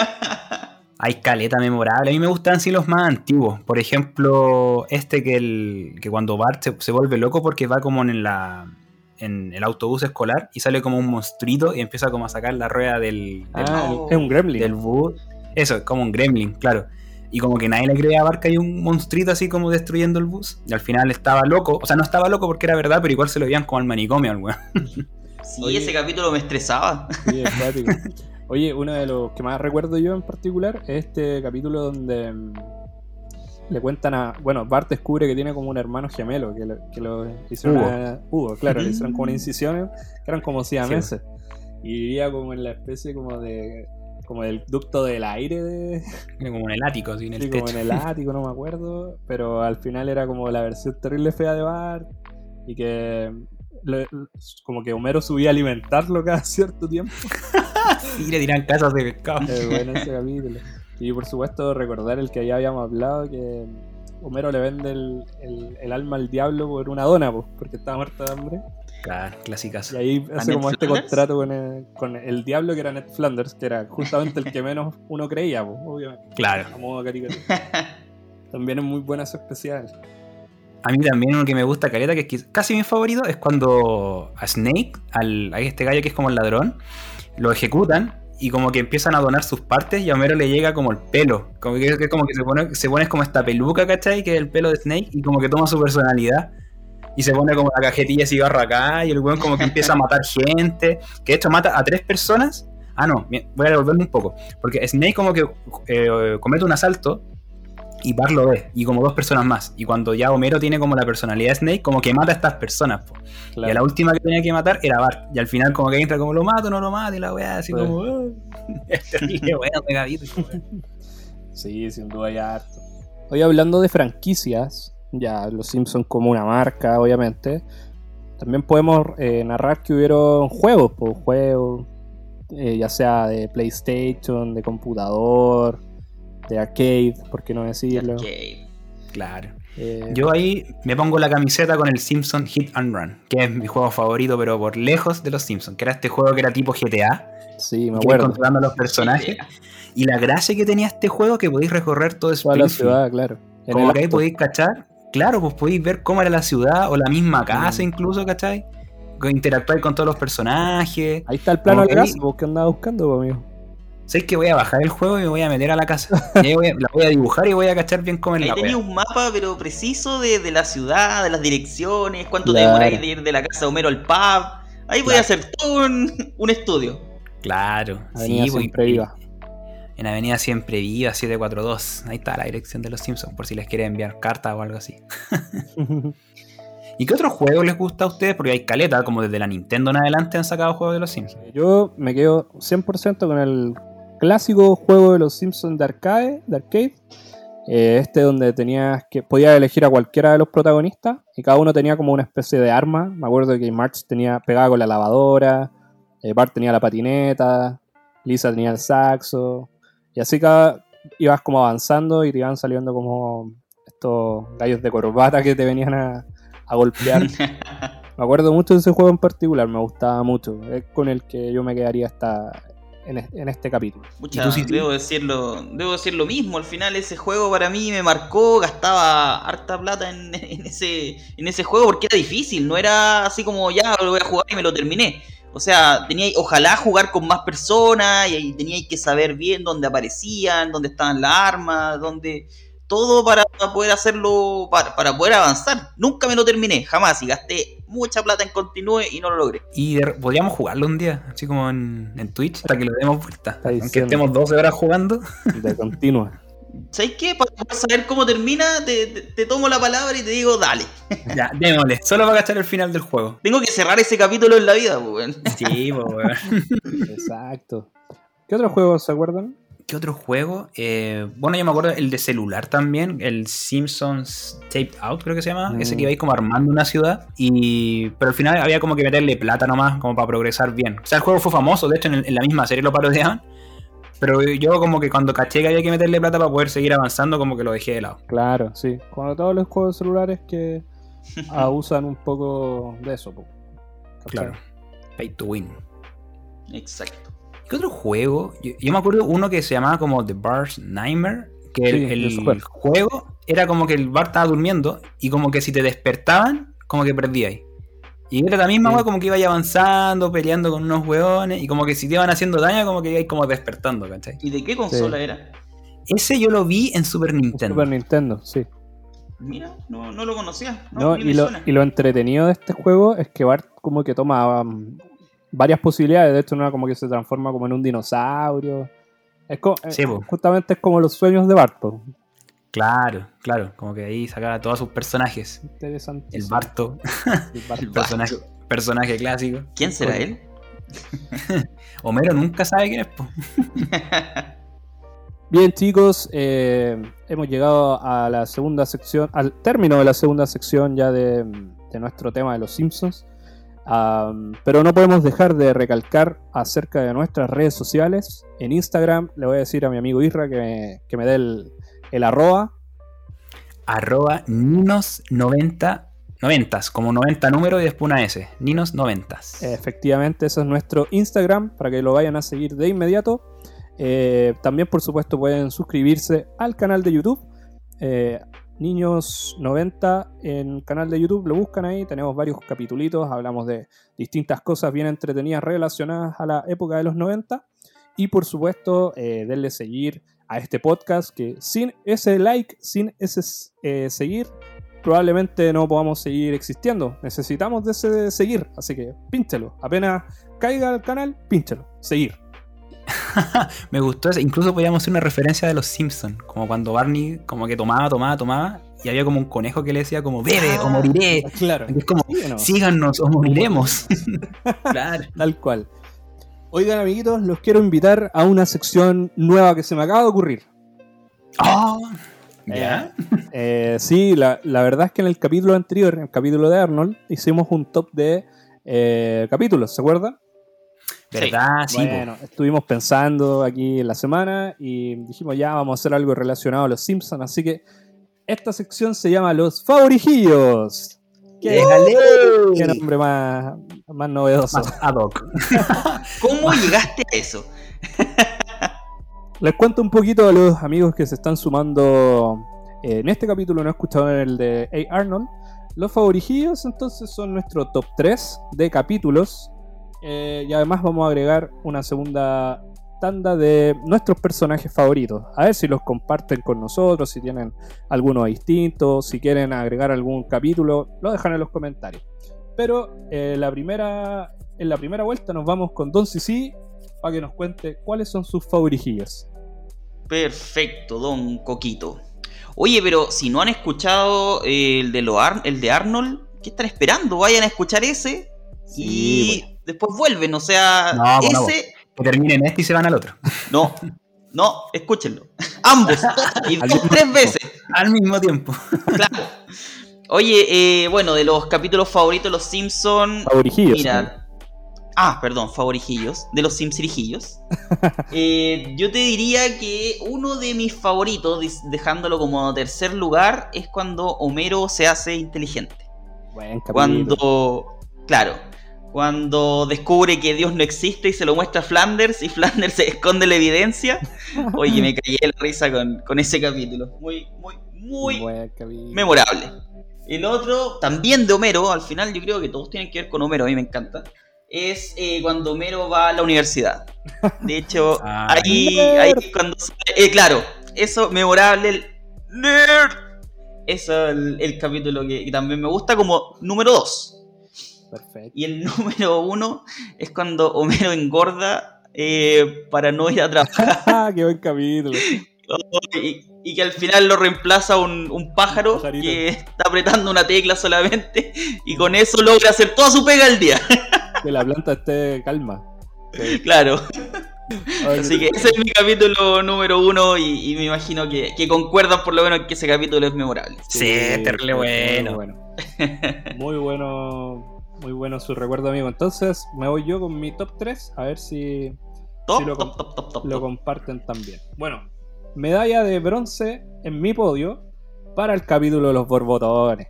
<laughs> Hay caleta memorable. A mí me gustan así los más antiguos. Por ejemplo, este que, el, que cuando Bart se vuelve loco porque va como en la en el autobús escolar y sale como un monstruito y empieza como a sacar la rueda del... ah, es un gremlin. Del bus. Eso, es como un gremlin, claro. Y como que nadie le creía a Barca hay un monstruito así como destruyendo el bus. Y al final estaba loco. O sea, no estaba loco porque era verdad, pero igual se lo veían como al manicomio al weón. <laughs> Sí, ese capítulo me estresaba. Sí, <laughs> Oye, uno de los que más recuerdo yo en particular es este capítulo donde le cuentan a. Bueno, Bart descubre que tiene como un hermano gemelo, que lo, que lo hicieron a, Hugo, claro, le hicieron como una incisión, que eran como siameses. meses Y vivía como en la especie como de. como el ducto del aire de. Como en el ático, sí, en el sí, como en el ático, no me acuerdo. Pero al final era como la versión terrible fea de Bart. Y que. como que Homero subía a alimentarlo cada <laughs> cierto tiempo. <laughs> y le tiran casas de pescado. Es bueno ese capítulo. Y por supuesto recordar el que ya habíamos hablado, que Homero le vende el, alma al diablo por una dona, porque estaba muerta de hambre. Claro, clásicas. Y ahí hace como este contrato con el, con el, diablo que era Ned Flanders, que era justamente el que menos uno creía, pues, obviamente. Claro. <laughs> También es muy buena su especial. A mí también uno que me gusta, Careta, que es casi mi favorito, es cuando a Snake, al, a este gallo que es como el ladrón, lo ejecutan y como que empiezan a donar sus partes y a Homero le llega como el pelo. Como que, como que se pone, se pone como esta peluca, ¿cachai? Que es el pelo de Snake y como que toma su personalidad. Y se pone como la cajetilla de cigarro acá y el weón como que empieza a matar gente. Que de hecho mata a tres personas. Ah, no, voy a devolverme un poco. Porque Snake como que eh, comete un asalto y Bart lo ve, y como dos personas más. Y cuando ya Homero tiene como la personalidad de Snake, como que mata a estas personas. Y a la última que tenía que matar era Bart. Y al final como que entra como lo mato, no lo mato, y la weá así como... <laughs> Oh". terrible, <laughs> Sí, sin duda ya harto. Hoy hablando de franquicias, ya los Simpsons como una marca, obviamente. También podemos eh, narrar que hubieron juegos, pues juegos, eh, ya sea de PlayStation, de computador, de arcade, por qué no decirlo. Claro. Eh, Yo ahí me pongo la camiseta con el Simpson Hit and Run, que es mi juego favorito, pero por lejos de los Simpsons, que era este juego que era tipo GTA. Sí, me acuerdo. Controlando los personajes. Y la gracia que tenía este juego que podéis recorrer todo Toda la ciudad, claro. Como que ahí podéis cachar, claro, pues podéis ver cómo era la ciudad o la misma casa mm. incluso, ¿cachai? Interactuar con todos los personajes. Ahí está el plano de casa, que andaba buscando, amigo. ¿Sabes que voy a bajar el juego y me voy a meter a la casa? la voy a dibujar y voy a cachar bien cómo es Ahí la tenía un mapa, pero preciso de, la ciudad, de las direcciones, cuánto claro. demora de ir de la casa de Homero al pub. Ahí voy a hacer todo un, estudio. Claro, Avenida sí, siempre viva. En Avenida Siempre Viva 742. Ahí está la dirección de los Simpsons, por si les quieren enviar carta o algo así. <laughs> ¿Y qué otro juego les gusta a ustedes? Porque hay caleta, como desde la Nintendo en adelante han sacado juegos de los Simpsons. Yo me quedo 100% con el clásico juego de los Simpsons de arcade, de arcade. Eh, este donde tenías que podías elegir a cualquiera de los protagonistas y cada uno tenía como una especie de arma. Me acuerdo que March tenía pegada con la lavadora, eh, Bart tenía la patineta, Lisa tenía el saxo y así cada ibas como avanzando y te iban saliendo como estos gallos de corbata que te venían a, a golpear. <laughs> me acuerdo mucho de ese juego en particular, me gustaba mucho. Es con el que yo me quedaría hasta en, este capítulo. debo decirlo, debo decir lo mismo. Al final ese juego para mí me marcó, gastaba harta plata <laughs> en, ese, en ese juego porque era difícil, no era así como ya lo voy a jugar y me lo terminé. O sea, tenía ojalá jugar con más personas y, tenía que saber bien dónde aparecían, dónde estaban las armas, dónde todo para poder hacerlo, para, para, poder avanzar. Nunca me lo terminé, jamás, y gasté mucha plata en continúe y no lo logré. Y podríamos jugarlo un día, así como en, en Twitch, para que lo demos vuelta. Aunque estemos 12 horas jugando. <laughs> De continua. ¿Sabes qué? Para saber cómo termina, te, tomo la palabra y te digo, dale. <laughs> Ya, démosle. Solo para gastar el final del juego. Tengo que cerrar ese capítulo en la vida, pues, Sí, pues, Exacto. ¿Qué otros juegos se acuerdan? ¿Qué otro juego? Eh, bueno, yo me acuerdo el de celular también, el Simpsons Taped Out, creo que se llama. Ese que mm. ibais como armando una ciudad. y Pero al final había como que meterle plata nomás, como para progresar bien. O sea, el juego fue famoso, de hecho en, la misma serie lo parodiaban. Pero yo como que cuando caché que había que meterle plata para poder seguir avanzando, como que lo dejé de lado. Claro, sí. Cuando todos los juegos celulares que <laughs> abusan un poco de eso. Claro. Pay to win. Exacto. ¿Qué otro juego? Yo, me acuerdo uno que se llamaba como The Bar's Nightmare. Que el, juego era como que el bar estaba durmiendo y como que si te despertaban, como que perdíais. Y era la misma como que iba avanzando, peleando con unos hueones, y como que si te iban haciendo daño, como que ibais como despertando, ¿cachai? ¿Y de qué consola era? Ese yo lo vi en Super Nintendo. Super Nintendo, sí. Mira, no, lo conocía. y, lo, y, lo, entretenido de este juego es que Bart como que toma um, varias posibilidades. De hecho, una como que se transforma como en un dinosaurio. Es eh, justamente es como los sueños de Barto. Claro, claro, como que ahí sacaba todos sus personajes. Interesante. El Barto. El, personaje, personaje, clásico. ¿Quién será él? <laughs> Homero nunca sabe quién es. <laughs> Bien chicos, eh, hemos llegado a la segunda sección, al término de la segunda sección ya de, de nuestro tema de los Simpsons pero no podemos dejar de recalcar acerca de nuestras redes sociales. En Instagram le voy a decir a mi amigo Isra que me, que me dé el, el arroba. arroba ninos90 noventas, como 90 números y después una S, Ninos 90. Efectivamente, eso es nuestro Instagram para que lo vayan a seguir de inmediato. Eh, también, por supuesto, pueden suscribirse al canal de YouTube. Eh, Niños 90 en canal de YouTube, lo buscan ahí, tenemos varios capítulos, hablamos de distintas cosas bien entretenidas relacionadas a la época de los 90 y por supuesto eh, denle seguir a este podcast que sin ese like, sin ese eh, seguir, probablemente no podamos seguir existiendo. Necesitamos de ese seguir, así que pínchelo. Apenas caiga al canal, pínchelo. Seguir. <laughs> Me gustó eso. Incluso podíamos hacer una referencia de los Simpsons, como cuando Barney como que tomaba, tomaba, tomaba, y había como un conejo que le decía como bebe o moriré. Claro. Es como síganos o moriremos. <laughs> claro. Tal cual. Oigan, amiguitos, los quiero invitar a una sección nueva que se me acaba de ocurrir. ¡Ah! ¿Ya? Eh, sí, la, verdad es que en el capítulo anterior, en el capítulo de Arnold, hicimos un top de eh, capítulos, ¿se acuerdan? ¿Verdad? Sí. Bueno, estuvimos pensando aquí en la semana y dijimos ya vamos a hacer algo relacionado a los Simpsons, así que esta sección se llama Los Favorijillos. ¡Qué, qué nombre más, más novedoso. ad hoc. <laughs> ¿Cómo llegaste a eso? Les cuento un poquito a los amigos que se están sumando eh, en este capítulo, no he escuchado en el de A. Arnold. Los favorijillos entonces son nuestro top 3 de capítulos. Eh, y además vamos a agregar una segunda tanda de nuestros personajes favoritos. A ver si los comparten con nosotros, si tienen alguno distinto, si quieren agregar algún capítulo, lo dejan en los comentarios. Pero eh, la primera, en la primera vuelta nos vamos con Don Sisi para que nos cuente cuáles son sus favorijillos. Perfecto, Don Coquito. Oye, pero si no han escuchado el de, lo el de Arnold, ¿qué están esperando? Vayan a escuchar ese y después vuelven. O sea, ese. que terminen este y se van al otro. No, no, escúchenlo. Ambos, y <laughs> tres veces. Al mismo tiempo. Claro. Oye, eh, bueno, de los capítulos favoritos de los Simpsons. Favorijillos. Mira. Ah, perdón, favorijillos. De los Simpsonijillos. <laughs> eh, yo te diría que uno de mis favoritos, dejándolo como tercer lugar, es cuando Homero se hace inteligente. Buen cuando. Claro. Cuando descubre que Dios no existe y se lo muestra a Flanders y Flanders se esconde la evidencia. Oye, me caí la risa con, con ese capítulo. Muy, muy, muy memorable. El otro, también de Homero, al final yo creo que todos tienen que ver con Homero, a mí me encanta. Es eh, cuando Homero va a la universidad. De hecho, <laughs> ah. ahí, ahí cuando. Eh, claro, eso, memorable, el nerd. Eso es el, capítulo que, también me gusta como número 2. Perfecto. Y el <laughs> número 1 es cuando Homero engorda eh, para no ir a trabajar. <laughs> ¡Qué buen capítulo! <laughs> y, que al final lo reemplaza un, pájaro que está apretando una tecla solamente y con eso logra hacer toda su pega al día. que la planta esté calma. Claro. Así que ese es mi capítulo número uno y, me imagino que, que, concuerdan por lo menos que ese capítulo es memorable. Sí, terrible bueno. Muy bueno. muy bueno. Muy bueno su recuerdo, amigo. Entonces me voy yo con mi top 3 a ver si, lo, lo comparten también. Bueno, medalla de bronce en mi podio para el capítulo de los borbotones.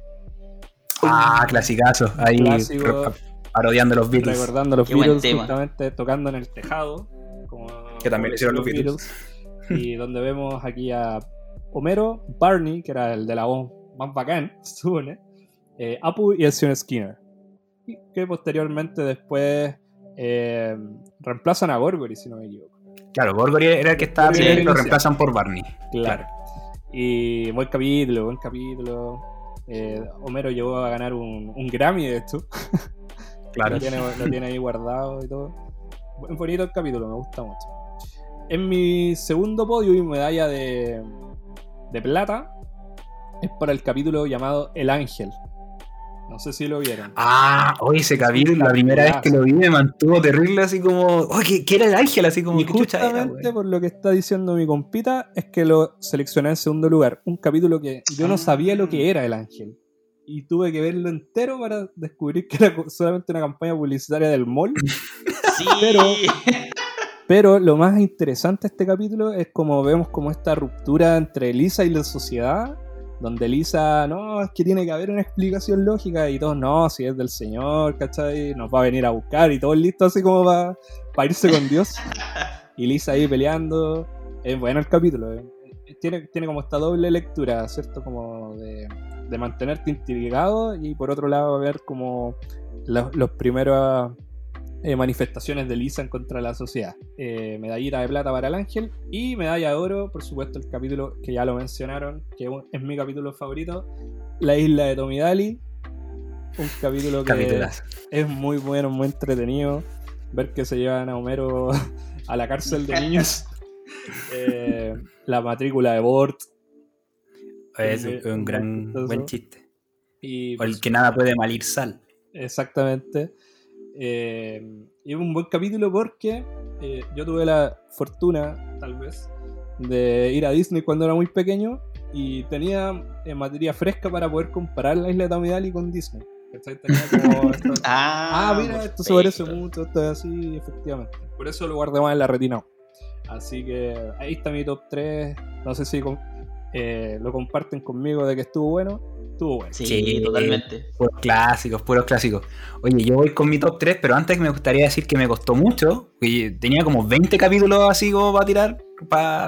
Ah, clasicazo. Ahí parodiando los Beatles. Recordando los Beatles, justamente tocando en el tejado. que también hicieron los Beatles. y donde vemos aquí a Homero, Barney, que era el de la voz más bacán, <laughs> supone, eh, Apu y el señor Skinner. Que posteriormente después eh, reemplazan a Gorgory, si no me equivoco. Claro, Gorgory era el que estaba primero y lo reemplazan por Barney. Claro. Y buen capítulo, buen capítulo. Eh, Homero llegó a ganar un, Grammy de esto. <laughs> Claro. lo, tiene, ahí guardado y todo. Buen bonito el capítulo, me gusta mucho. En mi segundo podio y medalla de, de plata es para el capítulo llamado El Ángel. No sé si lo vieron. Ah, hoy ese capítulo, la primera vez que lo vi me mantuvo terrible, así como, oh, ¿qué, era el ángel? Así como, y justamente por lo que está diciendo mi compita, es que lo seleccioné en segundo lugar. Un capítulo que yo no sabía lo que era el ángel. Y tuve que verlo entero para descubrir que era <laughs> solamente una campaña publicitaria del mall. Sí. <laughs> Pero, pero lo más interesante de este capítulo es como vemos como esta ruptura entre Lisa y la sociedad donde Lisa, no, es que tiene que haber una explicación lógica y todos, no, si es del Señor, ¿cachai? Nos va a venir a buscar y todos listos así como para, para irse con Dios. <laughs> y Lisa ahí peleando. Es bueno el capítulo. Eh. Tiene, tiene como esta doble lectura, ¿cierto? Como de, de mantenerte intrigado y por otro lado ver como los, primeros eh, manifestaciones de Lisa en contra la sociedad. Eh, medallita de plata para el ángel y medalla de oro, por supuesto, el capítulo que ya lo mencionaron, que es mi capítulo favorito, La isla de Tomidali. Un capítulo que es muy bueno, muy entretenido. Ver que se llevan a Homero <laughs> a la cárcel de niños. <laughs> Eh, la matrícula de Bort. Es un, gran buen chiste. Y, el que nada puede malir sal. Exactamente. Eh, y es un buen capítulo porque eh, yo tuve la fortuna, tal vez, de ir a Disney cuando era muy pequeño y tenía eh, materia fresca para poder comparar la isla de Tamidali con Disney. <laughs> ah, ah, mira, esto se parece mucho, esto es así, efectivamente. Por eso lo guardé más en la retina. Así que ahí está mi top 3. No sé si lo comparten conmigo de que estuvo bueno Sí, totalmente. Puros clásicos, puros clásicos. Oye, yo voy con mi top 3, pero antes me gustaría decir que me costó mucho. Tenía como 20 capítulos así como para tirar.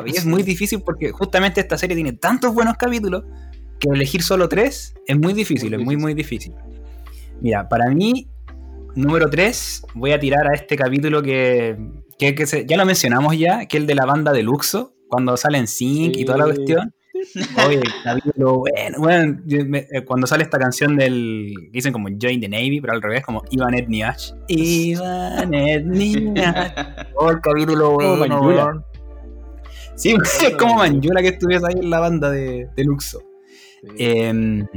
Y es muy difícil porque justamente esta serie tiene tantos buenos capítulos que elegir solo 3 es muy difícil, es muy, muy difícil. Mira, para mí, número 3, voy a tirar a este capítulo que, ya lo mencionamos ya, que es el de la banda de Luxo, cuando sale en Sync y toda la cuestión. <laughs> Oye, capítulo bueno, bueno eh, cuando sale esta canción del. dicen como Join the Navy, pero al revés, como Ivan Etniash. Ivan Etniash. <laughs> Oh, el capítulo bueno. Sí, <laughs> es como Manjula que estuviese ahí en la banda de, de Luxo. Em,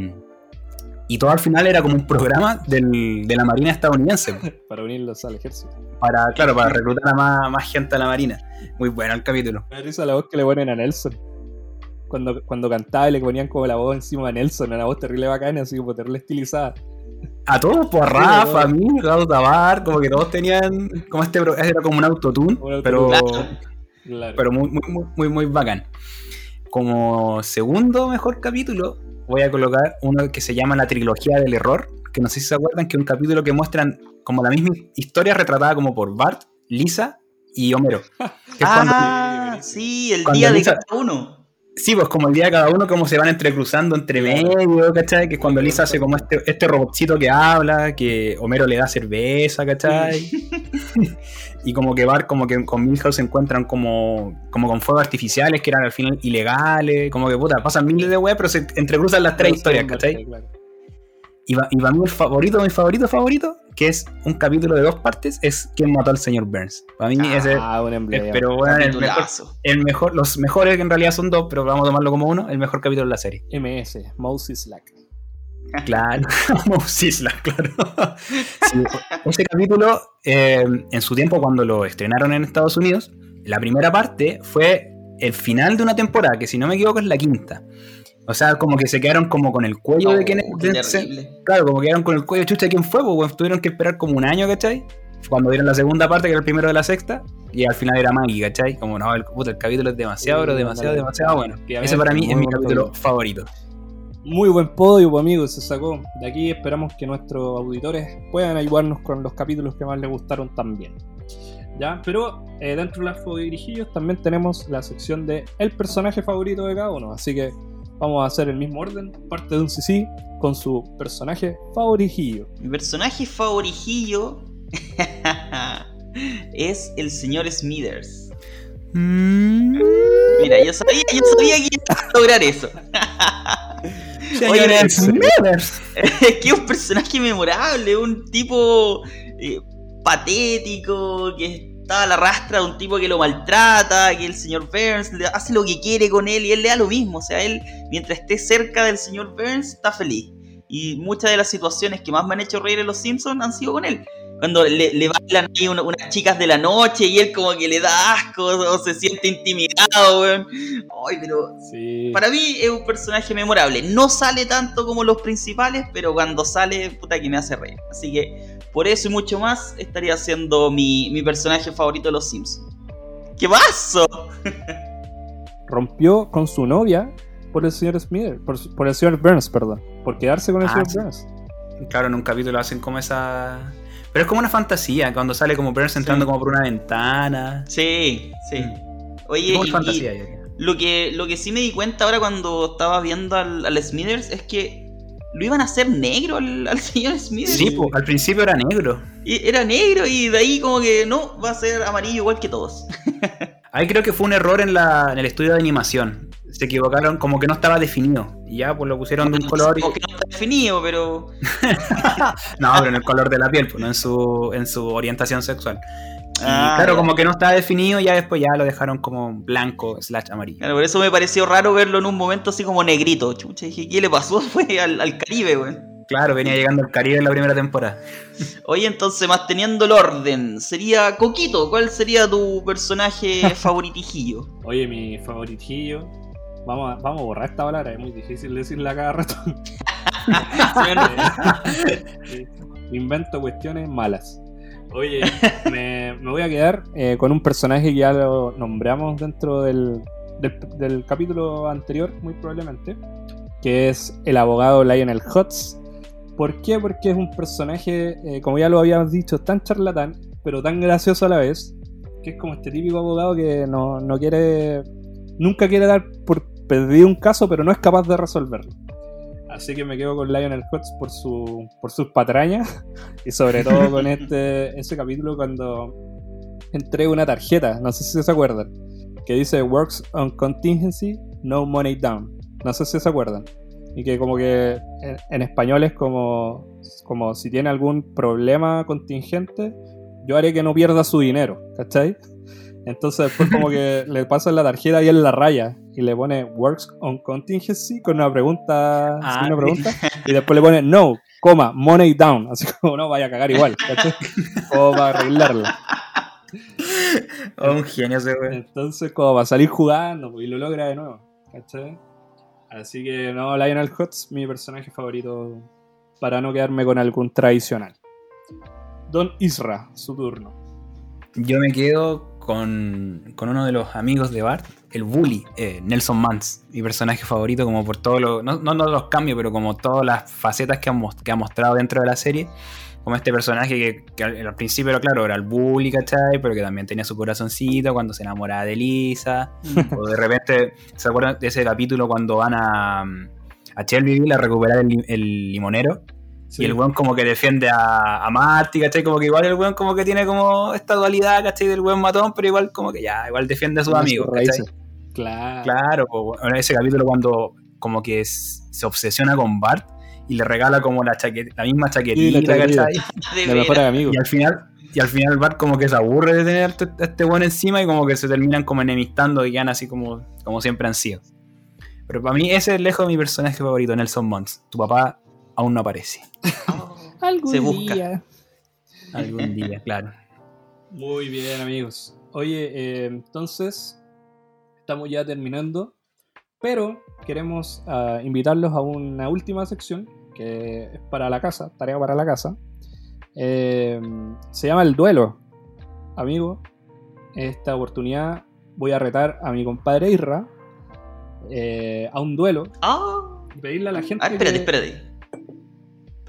y todo al final era como un programa del, de la Marina estadounidense. para unirlos al ejército. Para, claro, para reclutar a más, más gente a la Marina. Muy bueno el capítulo. Me risa la voz que le ponen a Nelson cuando, cuando cantaba y le ponían como la voz encima a Nelson, una voz terrible bacana, así como terrible estilizada. A todos, por pues, Rafa, a mí, Raúl Tabar, como que todos tenían, como este era como un autotune, pero, pero muy, muy, muy, muy bacán. Como segundo mejor capítulo, voy a colocar uno que se llama La Trilogía del Error, que no sé si se acuerdan, que es un capítulo que muestran como la misma historia retratada como por Bart, Lisa y Homero. ah, sí, el día de cada uno. Sí, pues como el día de cada uno, como se van entrecruzando entre medio, ¿cachai? Que es cuando Lisa hace como este, este robotcito que habla, que Homero le da cerveza, ¿cachai? <laughs> y como que Bart, como que con Milhouse se encuentran como, como con fuegos artificiales que eran al final ilegales, como que puta, pasan miles de weas, pero se entrecruzan las tres historias, ¿cachai? Y, va, y para mí el favorito, mi favorito, favorito, que es un capítulo de dos partes, es ¿Quién mató al señor Burns? Para mí ah, ese es, pero bueno, el mejor, los mejores que en realidad son dos, pero vamos a tomarlo como uno, el mejor capítulo de la serie. MS, Moses Slack. <laughs> Claro, <laughs> Moses Slack, claro. <laughs> ese capítulo, eh, en su tiempo cuando lo estrenaron en Estados Unidos, la primera parte fue el final de una temporada, que si no me equivoco es la quinta. O sea, como que se quedaron como con el cuello de quién Claro, como quedaron con el cuello chucha de quién fue, pues tuvieron que esperar como un año, ¿cachai? Cuando dieron la segunda parte, que era el primero de la sexta, y al final era Maggie, ¿cachai? Como no, el, puta, el capítulo es demasiado, pero demasiado, demasiado bueno. Ese para mí es mi capítulo favorito. Muy buen podio, pues, amigos, se sacó. De aquí esperamos que nuestros auditores puedan ayudarnos con los capítulos que más les gustaron también. ¿Ya? Pero eh, dentro de las dirigillos también tenemos la sección de el personaje favorito de cada uno. Así que Vamos a hacer el mismo orden, parte de un CC con su personaje favorijillo. Mi personaje favorijillo <laughs> es el señor Smithers. Mm. Mira, yo sabía, yo sabía que iba a lograr eso. <laughs> Señor Smithers. Es que es un personaje memorable, un tipo eh, patético, que está a la rastra de un tipo que lo maltrata, que el señor Burns hace lo que quiere con él y él le da lo mismo. O sea, él, mientras esté cerca del señor Burns, está feliz. Y muchas de las situaciones que más me han hecho reír en Los Simpsons han sido con él. Cuando le, le bailan ahí unas chicas de la noche y él como que le da asco o se siente intimidado, weón. Ay, pero para mí es un personaje memorable. No sale tanto como los principales, pero cuando sale, puta que me hace reír. Así que por eso y mucho más estaría siendo mi, mi personaje favorito de Los Simpsons. ¿Qué pasó? <laughs> Rompió con su novia por el señor Smith, por, el señor Burns, perdón, por quedarse con el ah, señor Burns. Claro, en un capítulo hacen como esa. Pero es como una fantasía, cuando sale como Burns entrando como por una ventana. Sí, sí. Mm. Oye, lo, que, lo que sí me di cuenta ahora cuando estaba viendo al, al Smithers es que lo iban a hacer negro al, <laughs> señor Smith. Sí, pues, al principio era negro. Y era negro y de ahí como que no, va a ser amarillo igual que todos. <laughs> ahí creo que fue un error en, la, en el estudio de animación. Se equivocaron, como que no estaba definido. Y ya, pues lo pusieron de un color. Como que no está definido, pero. <laughs> no, pero en el color de la piel, pues no en su, en su orientación sexual. Ah, claro, como que no estaba definido, ya después ya lo dejaron como blanco slash amarillo. Claro, por eso me pareció raro verlo en un momento así como negrito. Chucha, dije, ¿qué le pasó? <laughs> Fue al, Caribe, güey. Claro, venía llegando al Caribe en la primera temporada. <laughs> Oye, entonces, manteniendo el orden, sería Coquito. ¿Cuál sería tu personaje <laughs> favoritijillo? Oye, mi favoritijillo. Vamos a, vamos a borrar esta palabra, es muy difícil decirla cada rato. Invento cuestiones malas. Oye, me, voy a quedar eh, con un personaje que ya lo nombramos dentro del, del, capítulo anterior, muy probablemente, que es el abogado Lionel Hutz. ¿Por qué? Porque es un personaje, eh, como ya lo habíamos dicho, tan charlatán, pero tan gracioso a la vez, que es como este típico abogado que no, no quiere, nunca quiere dar por perdido un caso, pero no es capaz de resolverlo. Así que me quedo con Lionel Hutz por, su, por sus patrañas <laughs> y sobre todo con <laughs> este ese capítulo cuando entrega una tarjeta, no sé si se acuerdan, que dice Works on Contingency, No Money Down. No sé si se acuerdan. Y que como que en, español es como, como si tiene algún problema contingente, yo haré que no pierda su dinero, ¿cachai? Entonces después como que <laughs> le pasa la tarjeta y él la raya y le pone works on contingency con una pregunta, ah, una pregunta y después le pone no, coma, money down, así como no vaya a cagar igual, ¿cachai? O para arreglarla. Oh, un genio ese güey. Entonces como va a salir jugando pues, y lo logra de nuevo, ¿cachai? Así que no, Lionel Hutz, mi personaje favorito para no quedarme con algún tradicional. Don Isra, su turno. Yo me quedo con, uno de los amigos de Bart, el bully, eh, Nelson Mans, mi personaje favorito, como por todos los, no, no, los cambios, pero como todas las facetas que ha, que ha mostrado dentro de la serie. Como este personaje que, al, principio, era claro, era el bully, ¿cachai? Pero que también tenía su corazoncito cuando se enamoraba de Lisa. o de repente, ¿se acuerdan de ese capítulo cuando van a, a Shelbyville a recuperar el limonero? Y el weón como que defiende a, a Marty, ¿cachai? Como que igual el weón como que tiene como esta dualidad, ¿cachai? Del weón matón, pero igual como que ya, igual defiende a sus amigos, ¿cachai? Claro. Claro, en ese capítulo cuando como que se obsesiona con Bart y le regala como la, chaqueta, la misma chaquetita, ¿cachai? <laughs> Y al final, y al final Bart como que se aburre de tener a este weón encima y como que se terminan como enemistando y quedan así como, como siempre han sido. Pero para mí ese es lejos de mi personaje favorito, Nelson Mons. Tu papá aún no aparece. <laughs> Algún Se busca. día. Algún día, claro. Muy bien, amigos. Oye, eh, entonces estamos ya terminando, pero queremos ah, invitarlos a una última sección que es para la casa, tarea para la casa. Eh, se llama el duelo. Amigo, esta oportunidad voy a retar a mi compadre Irra eh, a un duelo. Ah. Pedirle a la gente. Ah, espérate, espérate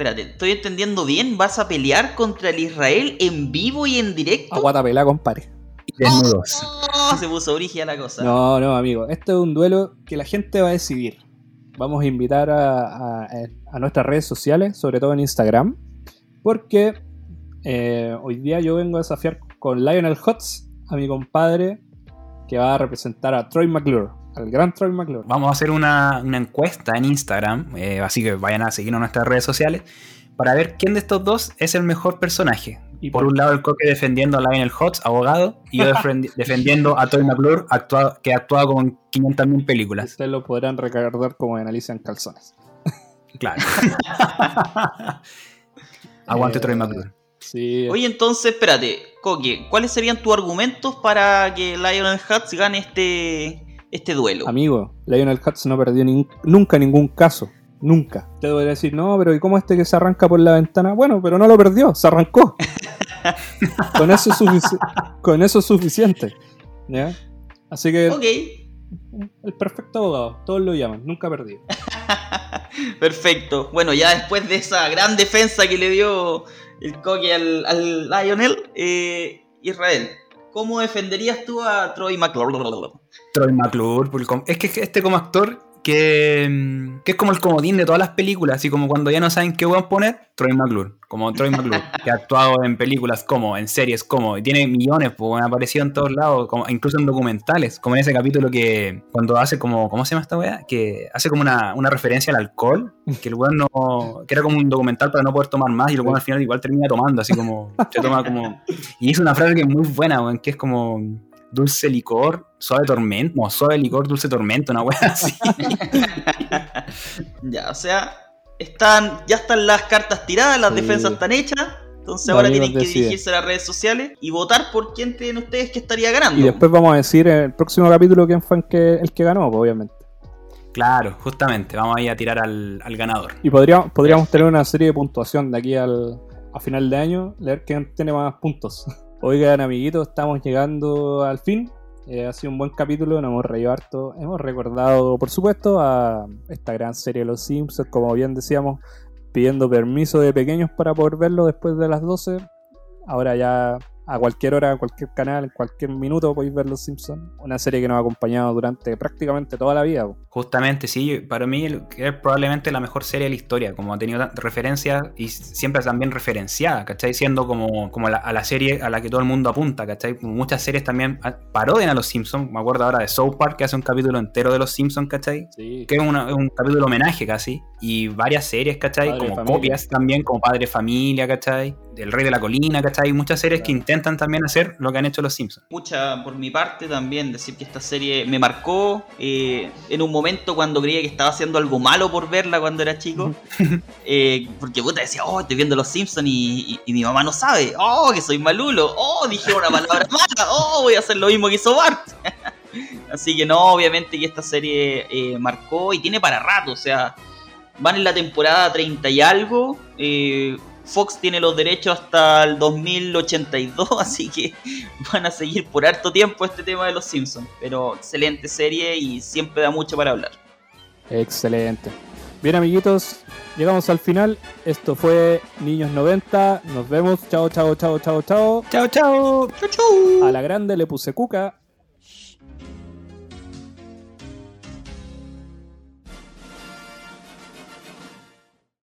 espérate, estoy entendiendo bien, vas a pelear contra el Israel en vivo y en directo. Aguatapela, compadre. Desnudos. Oh, se puso origen la cosa. No, no, amigo. Este es un duelo que la gente va a decidir. Vamos a invitar a, nuestras redes sociales, sobre todo en Instagram, porque eh, hoy día yo vengo a desafiar con Lionel Hutz a mi compadre que va a representar a Troy McClure al gran Troy McClure. Vamos a hacer una, encuesta en Instagram, eh, así que vayan a seguirnos en nuestras redes sociales para ver quién de estos dos es el mejor personaje. Y por, un lado el Coque defendiendo a Lionel Hutz, abogado, y yo <laughs> defendiendo a Troy McClure, que ha actuado con 500.000 películas. Ustedes lo podrán recordar como en Alicia en Calzones. <laughs> Claro. Aguante Troy McClure. Sí. Oye, entonces, espérate, Coque, ¿cuáles serían tus argumentos para que Lionel Hutz gane este, este duelo. Amigo, Lionel Hutz no perdió nunca ningún caso. Nunca. Te voy a decir, no, pero ¿y cómo este que se arranca por la ventana? Bueno, pero no lo perdió, se arrancó. <laughs> con, eso con eso es suficiente. ¿Ya? Así que el perfecto abogado, todos lo llaman, nunca perdido. <laughs> Perfecto. Bueno, ya después de esa gran defensa que le dio el coque al, al Lionel, eh, Israel, ¿cómo defenderías tú a Troy McClure? Troy McClure, es que este como actor que, mm, que, es como el comodín de todas las películas, así como cuando ya no saben qué a poner, Troy McClure, como Troy McClure, que ha actuado en películas como, en series como, y tiene millones, pues ha aparecido en todos lados, como, incluso en documentales, como en ese capítulo que cuando hace como, ¿cómo se llama esta weá? Que hace como una, una referencia al alcohol, que el weón no, que era como un documental para no poder tomar más, y el weón al final igual termina tomando, así como, se toma como, y hizo una frase que es muy buena, weón, que es como dulce licor, suave tormento, no, suave licor, dulce tormento, una wea así. <laughs> ya, o sea, están, ya están las cartas tiradas, las defensas están hechas. Entonces ahora tienen que dirigirse a las redes sociales y votar por quién creen ustedes que estaría ganando. Y después vamos a decir en el próximo capítulo quién fue el que, el que ganó, pues, obviamente. Claro, justamente, vamos a ir a tirar al, ganador. Y podríamos, podríamos tener una serie de puntuación de aquí al, a final de año, leer quién tiene más puntos. <laughs> Oigan, amiguitos, estamos llegando al fin. Eh, ha sido un buen capítulo, nos hemos reído harto. Hemos recordado, por supuesto, a esta gran serie de Los Simpsons, como bien decíamos, pidiendo permiso de pequeños para poder verlo después de las 12. Ahora ya a cualquier hora, a cualquier canal, en cualquier minuto podéis ver Los Simpsons. Una serie que nos ha acompañado durante prácticamente toda la vida. Justamente, sí, para mí es probablemente la mejor serie de la historia, como ha tenido referencias y siempre también referenciada, ¿cachai? Siendo como, como a la serie a la que todo el mundo apunta, ¿cachai? Muchas series también parodian a Los Simpsons, me acuerdo ahora de South Park que hace un capítulo entero de Los Simpsons, ¿cachai? Sí. Que es, un capítulo homenaje casi, y varias series, ¿cachai? como copias también, como Padre Familia, ¿cachai? El Rey de la Colina, ¿cachai? Muchas series que intentan intentan también hacer lo que han hecho los Simpsons. Mucha, por mi parte también, decir que esta serie me marcó eh, en un momento cuando creía que estaba haciendo algo malo por verla cuando era chico. <laughs> eh, porque puta decía, oh, estoy viendo los Simpsons y, mi mamá no sabe, oh, que soy malulo, oh, dije una palabra <laughs> mala, oh, voy a hacer lo mismo que hizo Bart. <laughs> Así que no, obviamente que esta serie eh, marcó y tiene para rato, o sea, van en la temporada 30 y algo. Eh, Fox tiene los derechos hasta el 2082, <laughs> así que van a seguir por harto tiempo este tema de los Simpsons. Pero excelente serie y siempre da mucho para hablar. Excelente. Bien amiguitos, llegamos al final. Esto fue Niños 90. Nos vemos. Chao, chao, chao, chao, chao. Chao, chao. Chao, chao. A la grande le puse cuca.